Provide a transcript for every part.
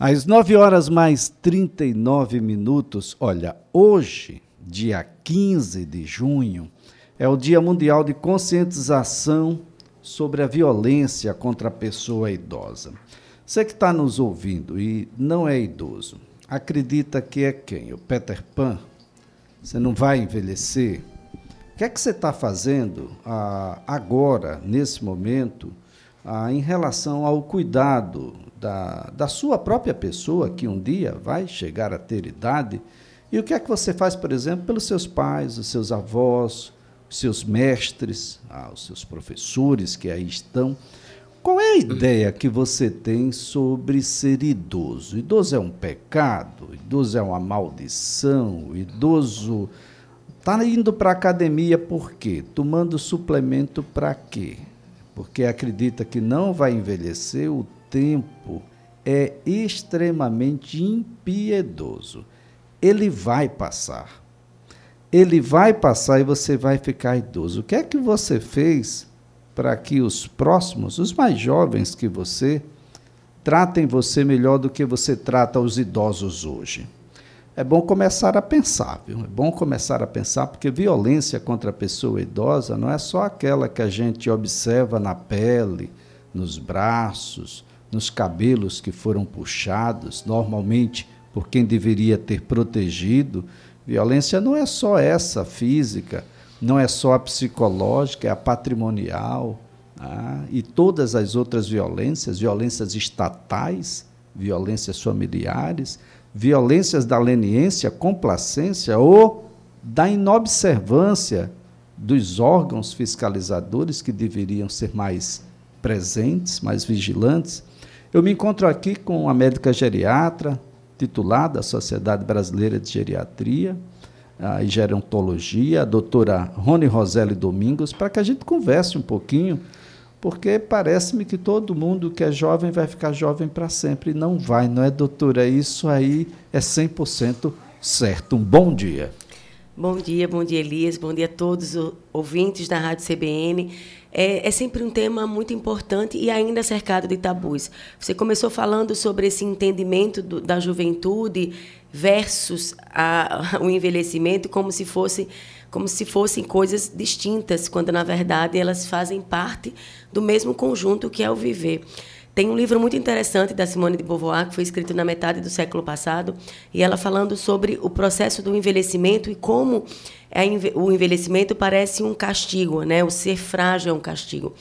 Às 9 horas mais 39 minutos, olha, hoje, dia 15 de junho, é o Dia Mundial de Conscientização sobre a Violência contra a Pessoa Idosa. Você que está nos ouvindo e não é idoso, acredita que é quem? O Peter Pan? Você não vai envelhecer? O que é que você está fazendo ah, agora, nesse momento, ah, em relação ao cuidado da, da sua própria pessoa, que um dia vai chegar a ter idade, e o que é que você faz, por exemplo, pelos seus pais, os seus avós, os seus mestres, ah, os seus professores que aí estão. Qual é a ideia que você tem sobre ser idoso? Idoso é um pecado? Idoso é uma maldição? Idoso está indo para a academia por quê? Tomando suplemento para quê? Porque acredita que não vai envelhecer, o tempo é extremamente impiedoso. Ele vai passar. Ele vai passar e você vai ficar idoso. O que é que você fez para que os próximos, os mais jovens que você, tratem você melhor do que você trata os idosos hoje? É bom começar a pensar, viu? É bom começar a pensar, porque violência contra a pessoa idosa não é só aquela que a gente observa na pele, nos braços, nos cabelos que foram puxados, normalmente por quem deveria ter protegido. Violência não é só essa física, não é só a psicológica, é a patrimonial ah, e todas as outras violências, violências estatais, violências familiares, violências da leniência, complacência ou da inobservância dos órgãos fiscalizadores que deveriam ser mais presentes, mais vigilantes. Eu me encontro aqui com a médica geriatra, titular da Sociedade Brasileira de Geriatria e Gerontologia, a doutora Rony Roselli Domingos, para que a gente converse um pouquinho, porque parece-me que todo mundo que é jovem vai ficar jovem para sempre. Não vai, não é, doutora? Isso aí é 100% certo. Um bom dia. Bom dia, bom dia, Elias. Bom dia a todos os ouvintes da Rádio CBN é, é, sempre um tema muito importante e ainda cercado de tabus. Você começou falando sobre esse entendimento do, da juventude versus a, o envelhecimento como se fosse como se fossem coisas distintas, quando na verdade elas fazem parte do mesmo conjunto que é o viver. Tem um livro muito interessante da Simone de Beauvoir, que foi escrito na metade do século passado, e ela falando sobre o processo do envelhecimento e como o envelhecimento parece um castigo, né? o ser frágil é um castigo.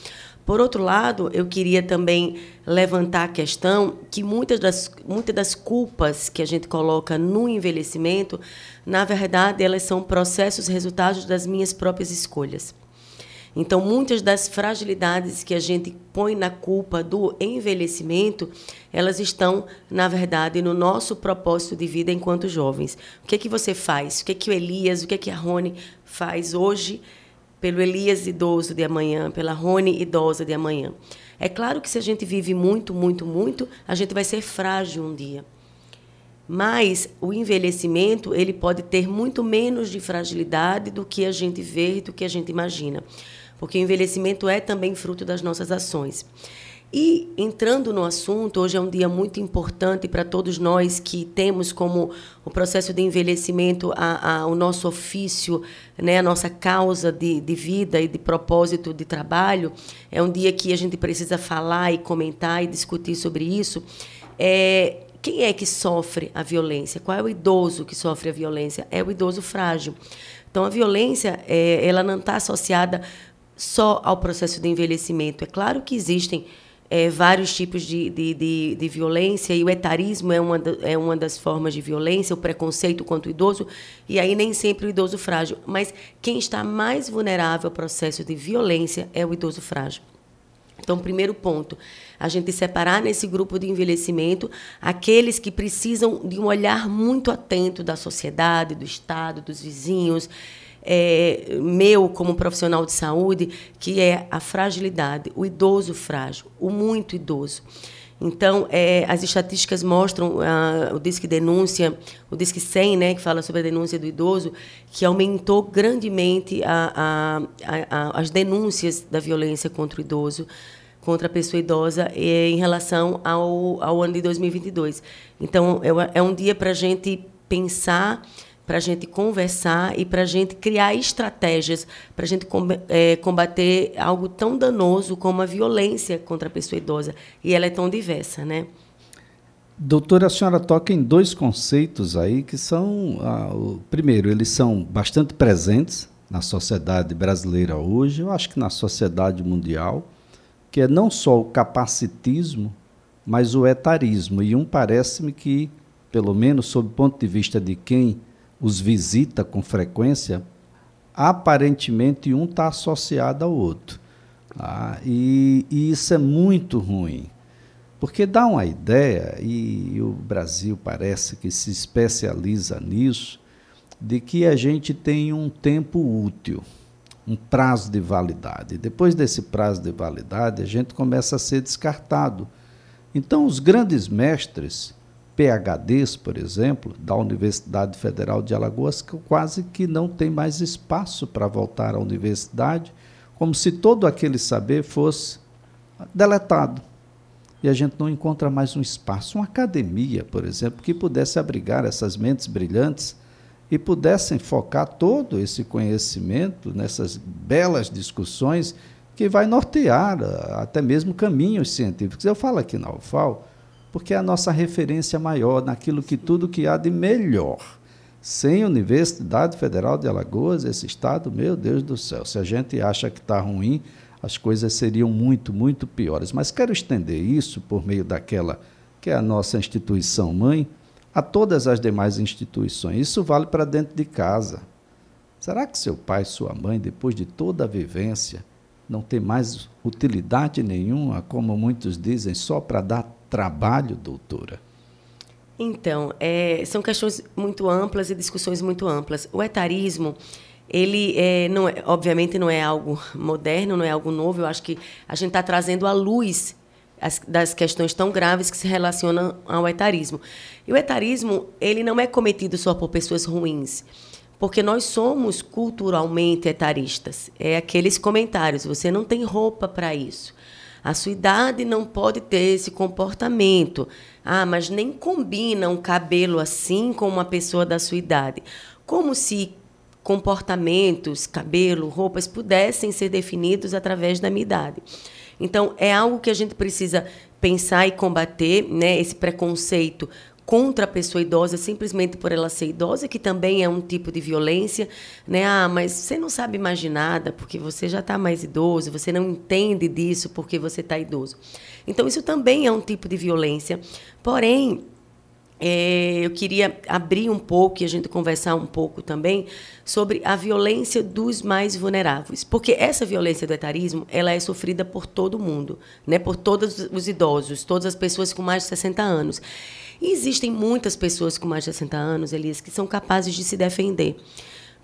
Por outro lado, eu queria também levantar a questão que muitas das, muitas das culpas que a gente coloca no envelhecimento, na verdade, elas são processos resultados das minhas próprias escolhas. Então, muitas das fragilidades que a gente põe na culpa do envelhecimento, elas estão, na verdade, no nosso propósito de vida enquanto jovens. O que é que você faz? O que é que o Elias, o que é que a Rony faz hoje pelo Elias idoso de amanhã, pela Rony idosa de amanhã? É claro que se a gente vive muito, muito, muito, a gente vai ser frágil um dia. Mas o envelhecimento, ele pode ter muito menos de fragilidade do que a gente vê, do que a gente imagina porque o envelhecimento é também fruto das nossas ações. E entrando no assunto, hoje é um dia muito importante para todos nós que temos como o processo de envelhecimento a, a, o nosso ofício, né, a nossa causa de, de vida e de propósito de trabalho. É um dia que a gente precisa falar e comentar e discutir sobre isso. É, quem é que sofre a violência? Qual é o idoso que sofre a violência? É o idoso frágil. Então, a violência, é, ela não está associada só ao processo de envelhecimento. É claro que existem é, vários tipos de, de, de, de, violência, e o etarismo é uma, é uma das formas de violência, o preconceito contra o idoso, e aí nem sempre o idoso frágil. Mas quem está mais vulnerável ao processo de violência é o idoso frágil. Então, primeiro ponto, a gente separar nesse grupo de envelhecimento aqueles que precisam de um olhar muito atento da sociedade, do Estado, dos vizinhos, é, meu como profissional de saúde, que é a fragilidade, o idoso frágil, o muito idoso. Então, é, as estatísticas mostram, ah, o Disque Denúncia, o Disque 100, né, que fala sobre a denúncia do idoso, que aumentou grandemente a, a, as denúncias da violência contra o idoso contra a pessoa idosa eh, em relação ao, ao ano de 2022. Então, é, é um dia para a gente pensar, para a gente conversar e para a gente criar estratégias para a gente é, combater algo tão danoso como a violência contra a pessoa idosa. E ela é tão diversa, né? Doutora, a senhora toca em dois conceitos aí que são, ah, o, primeiro, eles são bastante presentes na sociedade brasileira hoje, eu acho que na sociedade mundial, que é não só o capacitismo, mas o etarismo. E um parece-me que, pelo menos sob o ponto de vista de quem os visita com frequência, aparentemente um está associado ao outro. Ah, e, e isso é muito ruim porque dá uma ideia, e o Brasil parece que se especializa nisso, de que a gente tem um tempo útil, um prazo de validade. Depois desse prazo de validade, a gente começa a ser descartado. Então, os grandes mestres, PHDs, por exemplo, da Universidade Federal de Alagoas, que quase que não tem mais espaço para voltar à universidade, como se todo aquele saber fosse deletado e a gente não encontra mais um espaço, uma academia, por exemplo, que pudesse abrigar essas mentes brilhantes e pudessem focar todo esse conhecimento nessas belas discussões que vai nortear ah, até mesmo caminhos científicos. Eu falo aqui na UFAL porque é a nossa referência maior naquilo que tudo que há de melhor. Sem Universidade Federal de Alagoas, esse estado, meu Deus do céu, se a gente acha que está ruim, as coisas seriam muito, muito piores. Mas quero estender isso por meio daquela que é a nossa instituição mãe a todas as demais instituições. Isso vale para dentro de casa. Será que seu pai, sua mãe, depois de toda a vivência, não tem mais utilidade nenhuma, como muitos dizem, só para dar trabalho, doutora? Então, é, são questões muito amplas e discussões muito amplas. O etarismo ele é, não é, obviamente não é algo moderno, não é algo novo. Eu acho que a gente está trazendo à luz as, das questões tão graves que se relacionam ao etarismo. E o etarismo ele não é cometido só por pessoas ruins, porque nós somos culturalmente etaristas. É aqueles comentários: você não tem roupa para isso. A sua idade não pode ter esse comportamento. Ah, mas nem combina um cabelo assim com uma pessoa da sua idade. Como se comportamentos, cabelo, roupas pudessem ser definidos através da minha idade. Então, é algo que a gente precisa pensar e combater, né, esse preconceito contra a pessoa idosa simplesmente por ela ser idosa, que também é um tipo de violência, né? Ah, mas você não sabe mais nada porque você já está mais idoso, você não entende disso porque você está idoso. Então isso também é um tipo de violência. Porém, é, eu queria abrir um pouco e a gente conversar um pouco também sobre a violência dos mais vulneráveis, porque essa violência do etarismo ela é sofrida por todo mundo, né? Por todos os idosos, todas as pessoas com mais de 60 anos. E existem muitas pessoas com mais de 60 anos, Elias, que são capazes de se defender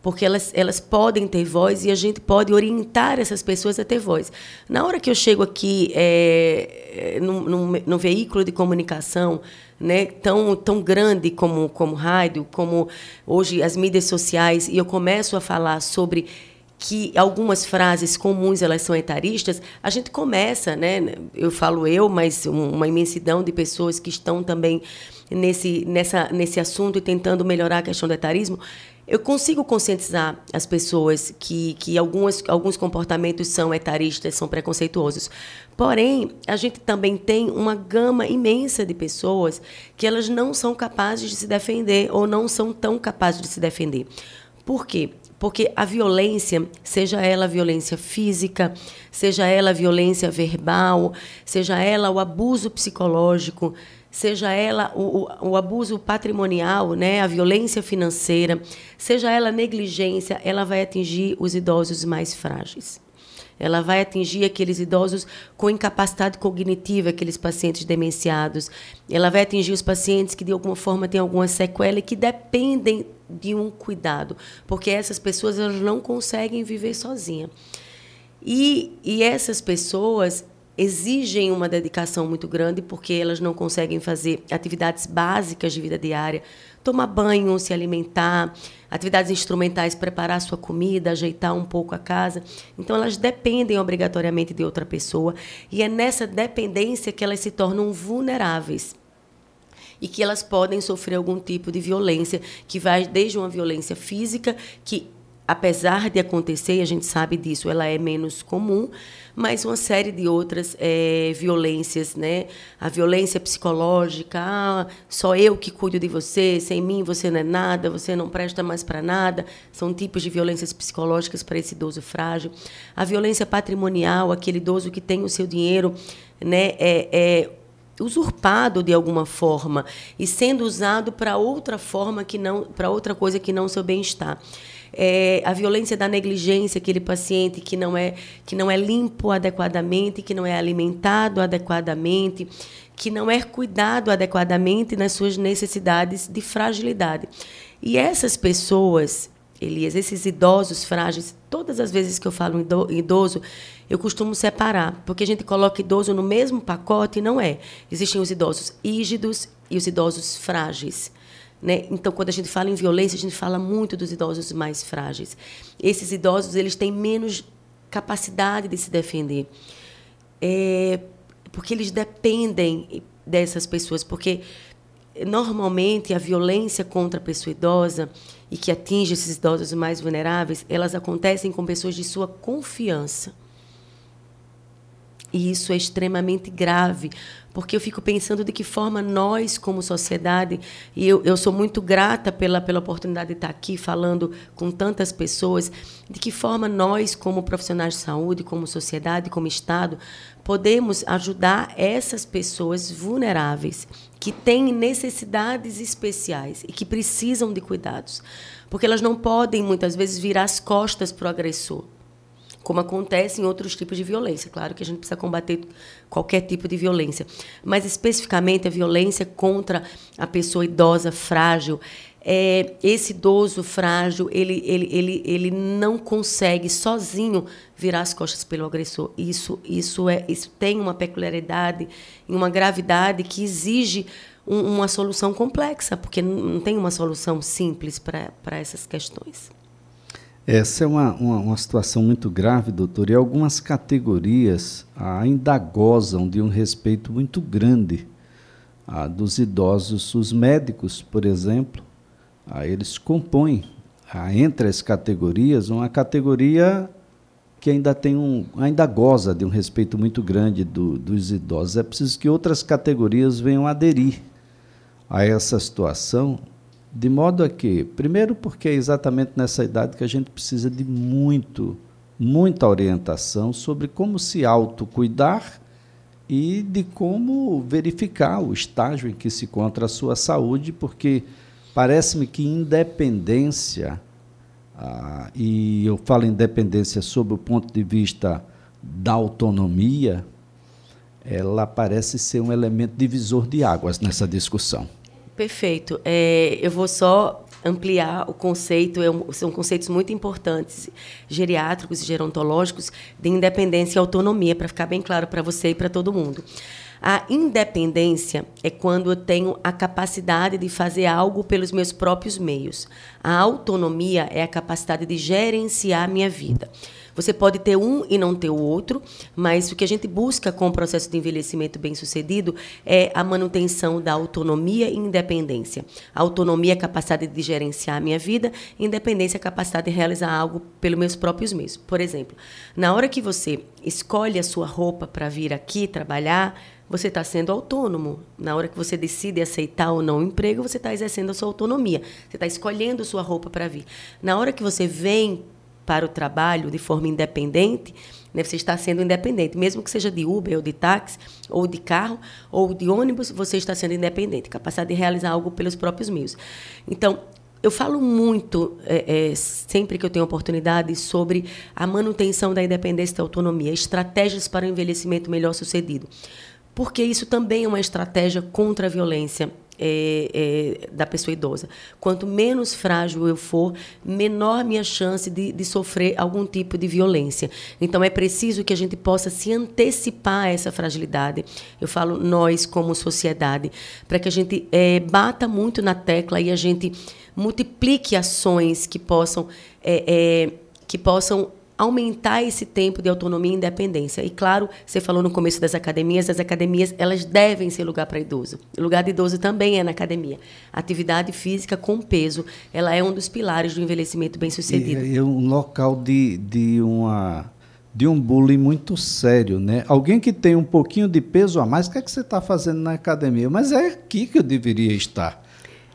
porque elas, elas podem ter voz e a gente pode orientar essas pessoas a ter voz. Na hora que eu chego aqui é, num, num veículo de comunicação né, tão, tão grande como, como rádio, como hoje as mídias sociais, e eu começo a falar sobre que algumas frases comuns elas são etaristas, a gente começa, né? Eu falo eu, mas uma imensidão de pessoas que estão também nesse, nessa, nesse assunto e tentando melhorar a questão do etarismo, eu consigo conscientizar as pessoas que, que algumas, alguns comportamentos são etaristas, são preconceituosos. Porém, a gente também tem uma gama imensa de pessoas que elas não são capazes de se defender ou não são tão capazes de se defender. Por quê? Porque a violência, seja ela violência física, seja ela violência verbal, seja ela o abuso psicológico, seja ela o, o, o, abuso patrimonial, né, a violência financeira, seja ela negligência, ela vai atingir os idosos mais frágeis. Ela vai atingir aqueles idosos com incapacidade cognitiva, aqueles pacientes demenciados. Ela vai atingir os pacientes que, de alguma forma, têm alguma sequela e que dependem de um cuidado, porque essas pessoas elas não conseguem viver sozinhas. E, e essas pessoas exigem uma dedicação muito grande porque elas não conseguem fazer atividades básicas de vida diária, tomar banho, se alimentar, atividades instrumentais, preparar sua comida, ajeitar um pouco a casa. Então elas dependem obrigatoriamente de outra pessoa e é nessa dependência que elas se tornam vulneráveis e que elas podem sofrer algum tipo de violência, que vai desde uma violência física, que apesar de acontecer, a gente sabe disso, ela é menos comum, mas uma série de outras é, violências, né? A violência psicológica, ah, só eu que cuido de você, sem mim você não é nada, você não presta mais para nada, são tipos de violências psicológicas para esse idoso frágil. A violência patrimonial, aquele idoso que tem o seu dinheiro, né? É, é usurpado de alguma forma e sendo usado para outra forma que não para outra coisa que não seu bem-estar é, a violência da negligência, aquele paciente que não é que não é limpo adequadamente, que não é alimentado adequadamente, que não é cuidado adequadamente nas suas necessidades de fragilidade. E essas pessoas, Elias, esses idosos frágeis, todas as vezes que eu falo idoso, eu costumo separar, porque a gente coloca idoso no mesmo pacote e não é. Existem os idosos rígidos e os idosos frágeis. Né? Então, quando a gente fala em violência, a gente fala muito dos idosos mais frágeis. Esses idosos eles têm menos capacidade de se defender, é, porque eles dependem dessas pessoas, porque normalmente a violência contra a pessoa idosa e que atinge esses idosos mais vulneráveis, elas acontecem com pessoas de sua confiança. E isso é extremamente grave, porque eu fico pensando de que forma nós, como sociedade, e eu, eu sou muito grata pela, pela oportunidade de estar aqui falando com tantas pessoas, de que forma nós, como profissionais de saúde, como sociedade, como Estado, podemos ajudar essas pessoas vulneráveis, que têm necessidades especiais e que precisam de cuidados. Porque elas não podem, muitas vezes, virar as costas para o agressor como acontece em outros tipos de violência. Claro que a gente precisa combater qualquer tipo de violência, mas especificamente a violência contra a pessoa idosa, frágil. É, esse idoso frágil, ele, ele, ele, ele não consegue sozinho virar as costas pelo agressor. Isso, isso, é, isso tem uma peculiaridade e uma gravidade que exige um, uma solução complexa, porque não tem uma solução simples para essas questões. Essa é uma, uma, uma, situação muito grave, doutor, e algumas categorias ainda gozam de um respeito muito grande ah, dos idosos. Os médicos, por exemplo, ah, eles compõem ah, entre as categorias uma categoria que ainda tem um, ainda goza de um respeito muito grande do, dos idosos. É preciso que outras categorias venham aderir a essa situação de modo a que, primeiro, porque é exatamente nessa idade que a gente precisa de muito, muita orientação sobre como se autocuidar e de como verificar o estágio em que se encontra a sua saúde, porque parece-me que independência, ah, e eu falo independência sob o ponto de vista da autonomia, ela parece ser um elemento divisor de águas nessa discussão. Perfeito. É, eu vou só ampliar o conceito, é são conceitos muito importantes, geriátricos e gerontológicos, de independência e autonomia, para ficar bem claro para você e para todo mundo. A independência é quando eu tenho a capacidade de fazer algo pelos meus próprios meios. A autonomia é a capacidade de gerenciar a minha vida. Você pode ter um e não ter o outro, mas o que a gente busca com o processo de envelhecimento bem-sucedido é a manutenção da autonomia e independência. A autonomia é a capacidade de gerenciar a minha vida, independência é a capacidade de realizar algo pelos meus próprios meios. Por exemplo, na hora que você escolhe a sua roupa para vir aqui trabalhar, você está sendo autônomo. Na hora que você decide aceitar ou não o emprego, você está exercendo a sua autonomia. Você está escolhendo sua roupa para vir. Na hora que você vem para o trabalho de forma independente, né? você está sendo independente. Mesmo que seja de Uber, ou de táxi, ou de carro, ou de ônibus, você está sendo independente, capacidade de realizar algo pelos próprios meios. Então, eu falo muito, é, é, sempre que eu tenho oportunidade, sobre a manutenção da independência e da autonomia, estratégias para o envelhecimento melhor sucedido. Porque isso também é uma estratégia contra a violência é, é, da pessoa idosa. Quanto menos frágil eu for, menor minha chance de, de, sofrer algum tipo de violência. Então, é preciso que a gente possa se antecipar a essa fragilidade. Eu falo nós, como sociedade, para que a gente é, bata muito na tecla e a gente multiplique ações que possam, é, é, que possam aumentar esse tempo de autonomia e independência. E claro, você falou no começo das academias, as academias elas devem ser lugar para idoso. O lugar de idoso também é na academia. Atividade física com peso, ela é um dos pilares do envelhecimento bem-sucedido. É, um local de, de uma de um bullying muito sério, né? Alguém que tem um pouquinho de peso a mais, o que é que você está fazendo na academia? Mas é aqui que eu deveria estar.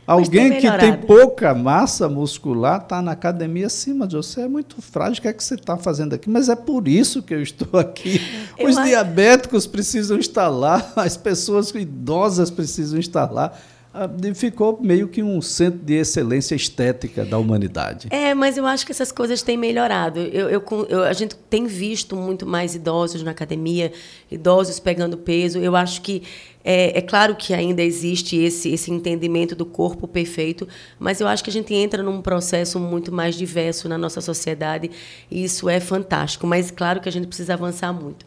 Alguém tem que tem pouca massa muscular está na academia acima de você, é muito frágil. O que é que você está fazendo aqui? Mas é por isso que eu estou aqui. Eu Os acho... diabéticos precisam estar lá, as pessoas idosas precisam estar lá. Ah, ficou meio que um centro de excelência estética da humanidade. É, mas eu acho que essas coisas têm melhorado. Eu, eu, eu, a gente tem visto muito mais idosos na academia, idosos pegando peso. Eu acho que é, é, claro que ainda existe esse, esse entendimento do corpo perfeito, mas eu acho que a gente entra num processo muito mais diverso na nossa sociedade e isso é fantástico. Mas claro que a gente precisa avançar muito.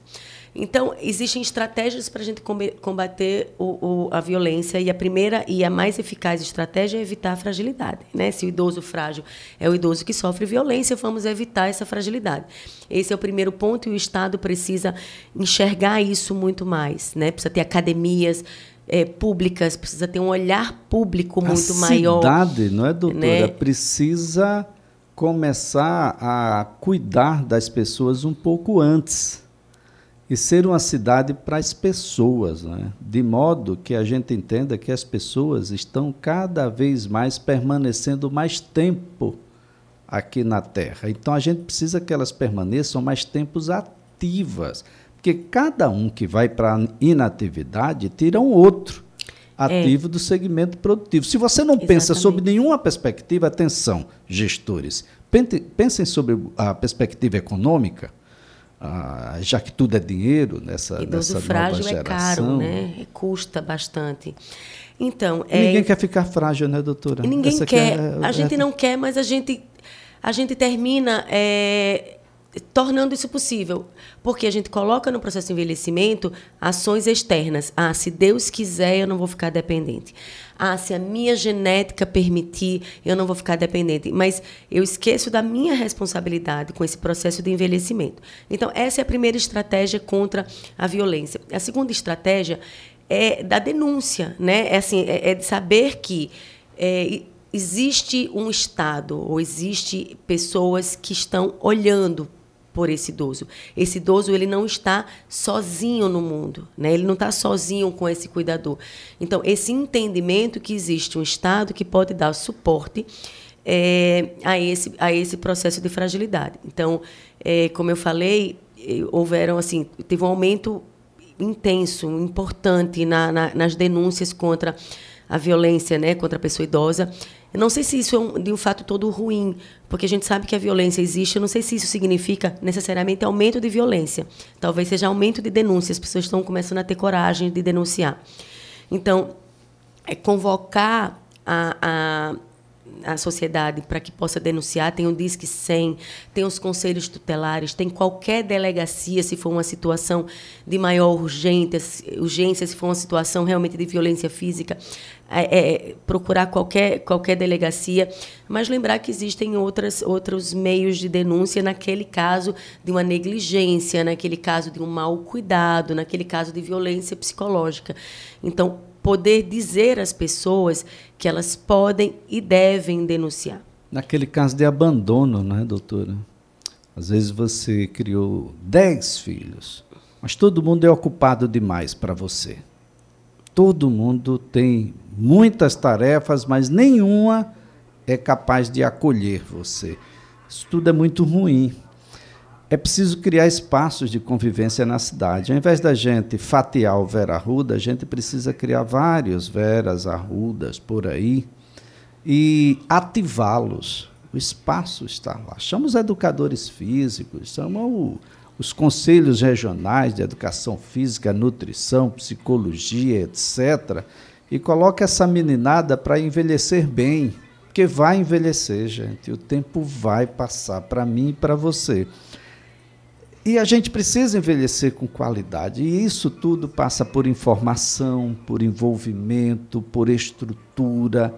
Então, existem estratégias para a gente combater o, o, a violência e a primeira e a mais eficaz estratégia é evitar a fragilidade. Né? Se o idoso frágil é o idoso que sofre violência, vamos evitar essa fragilidade. Esse é o primeiro ponto e o Estado precisa enxergar isso muito mais. Né? Precisa ter academias, é, públicas, precisa ter um olhar público muito a maior. A cidade, não é, doutora? Né? Precisa começar a cuidar das pessoas um pouco antes e ser uma cidade para as pessoas, né? de modo que a gente entenda que as pessoas estão cada vez mais permanecendo mais tempo aqui na Terra. Então a gente precisa que elas permaneçam mais tempos ativas, porque cada um que vai para a inatividade tira um outro ativo é. do segmento produtivo. Se você não Exatamente. pensa sob nenhuma perspectiva, atenção, gestores, pensem sobre a perspectiva econômica ah, já que tudo é dinheiro nessa, Idoso nessa frágil nova geração. é caro, né? Custa bastante. Então, é... Ninguém quer ficar frágil, né, doutora? Ninguém Essa quer. É, a gente não quer, mas a gente, a gente termina é, tornando isso possível. Porque a gente coloca no processo de envelhecimento ações externas. Ah, se Deus quiser, eu não vou ficar dependente. Ah, se a minha genética permitir, eu não vou ficar dependente. Mas eu esqueço da minha responsabilidade com esse processo de envelhecimento. Então, essa é a primeira estratégia contra a violência. A segunda estratégia é da denúncia, né? É, assim, é, é de saber que é, existe um Estado ou existe pessoas que estão olhando por esse idoso. Esse idoso ele não está sozinho no mundo, né? Ele não está sozinho com esse cuidador. Então esse entendimento que existe um Estado que pode dar suporte é, a esse a esse processo de fragilidade. Então, é, como eu falei, eh, houveram assim teve um aumento intenso, importante na, na, nas denúncias contra a violência, né, contra a pessoa idosa. Eu não sei se isso é um, de um fato todo ruim, porque a gente sabe que a violência existe. Eu não sei se isso significa necessariamente aumento de violência. Talvez seja aumento de denúncia. As pessoas estão começando a ter coragem de denunciar. Então, é convocar a, a a sociedade para que possa denunciar, tem o Disque 100, tem os conselhos tutelares, tem qualquer delegacia se for uma situação de maior urgência, urgência se for uma situação realmente de violência física, é, é, procurar qualquer, qualquer delegacia, mas lembrar que existem outras, outros meios de denúncia naquele caso de uma negligência, naquele caso de um mau cuidado, naquele caso de violência psicológica. Então, poder dizer às pessoas que elas podem e devem denunciar. Naquele caso de abandono, né, doutora? Às vezes você criou dez filhos, mas todo mundo é ocupado demais para você. Todo mundo tem muitas tarefas, mas nenhuma é capaz de acolher você. Isso tudo é muito ruim é preciso criar espaços de convivência na cidade. Ao invés da gente fatiar o Vera Arruda, a gente precisa criar vários Veras Arrudas por aí e ativá-los. O espaço está lá. Chama os educadores físicos, chama o, os conselhos regionais de educação física, nutrição, psicologia, etc., e coloque essa meninada para envelhecer bem, porque vai envelhecer, gente. O tempo vai passar para mim e para você. E a gente precisa envelhecer com qualidade. E isso tudo passa por informação, por envolvimento, por estrutura.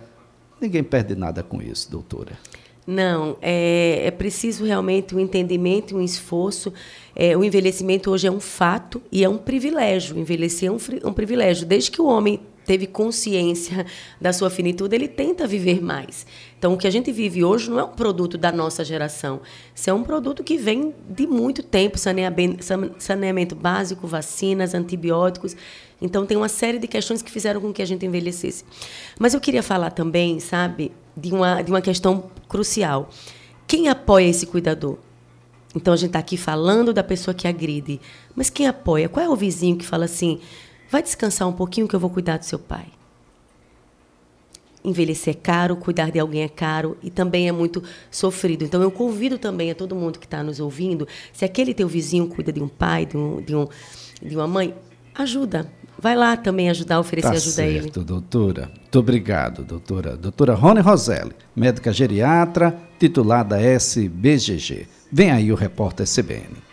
Ninguém perde nada com isso, doutora. Não, é, é preciso realmente um entendimento um esforço. É, o envelhecimento hoje é um fato e é um privilégio. Envelhecer é um, um privilégio. Desde que o homem teve consciência da sua finitude, ele tenta viver mais. Então, o que a gente vive hoje não é um produto da nossa geração. Isso é um produto que vem de muito tempo saneamento básico, vacinas, antibióticos. Então, tem uma série de questões que fizeram com que a gente envelhecesse. Mas eu queria falar também, sabe, de uma, de uma questão crucial. Quem apoia esse cuidador? Então, a gente está aqui falando da pessoa que agride. Mas quem apoia? Qual é o vizinho que fala assim Vai descansar um pouquinho que eu vou cuidar do seu pai. Envelhecer é caro, cuidar de alguém é caro e também é muito sofrido. Então eu convido também a todo mundo que está nos ouvindo, se aquele teu vizinho cuida de um pai, de, um, de, um, de uma mãe, ajuda. Vai lá também ajudar, oferecer tá ajuda certo, a ele. Certo, doutora. Muito obrigado, doutora. Doutora Rony Roselli, médica geriatra, titular da SBGG. Vem aí o repórter CBN.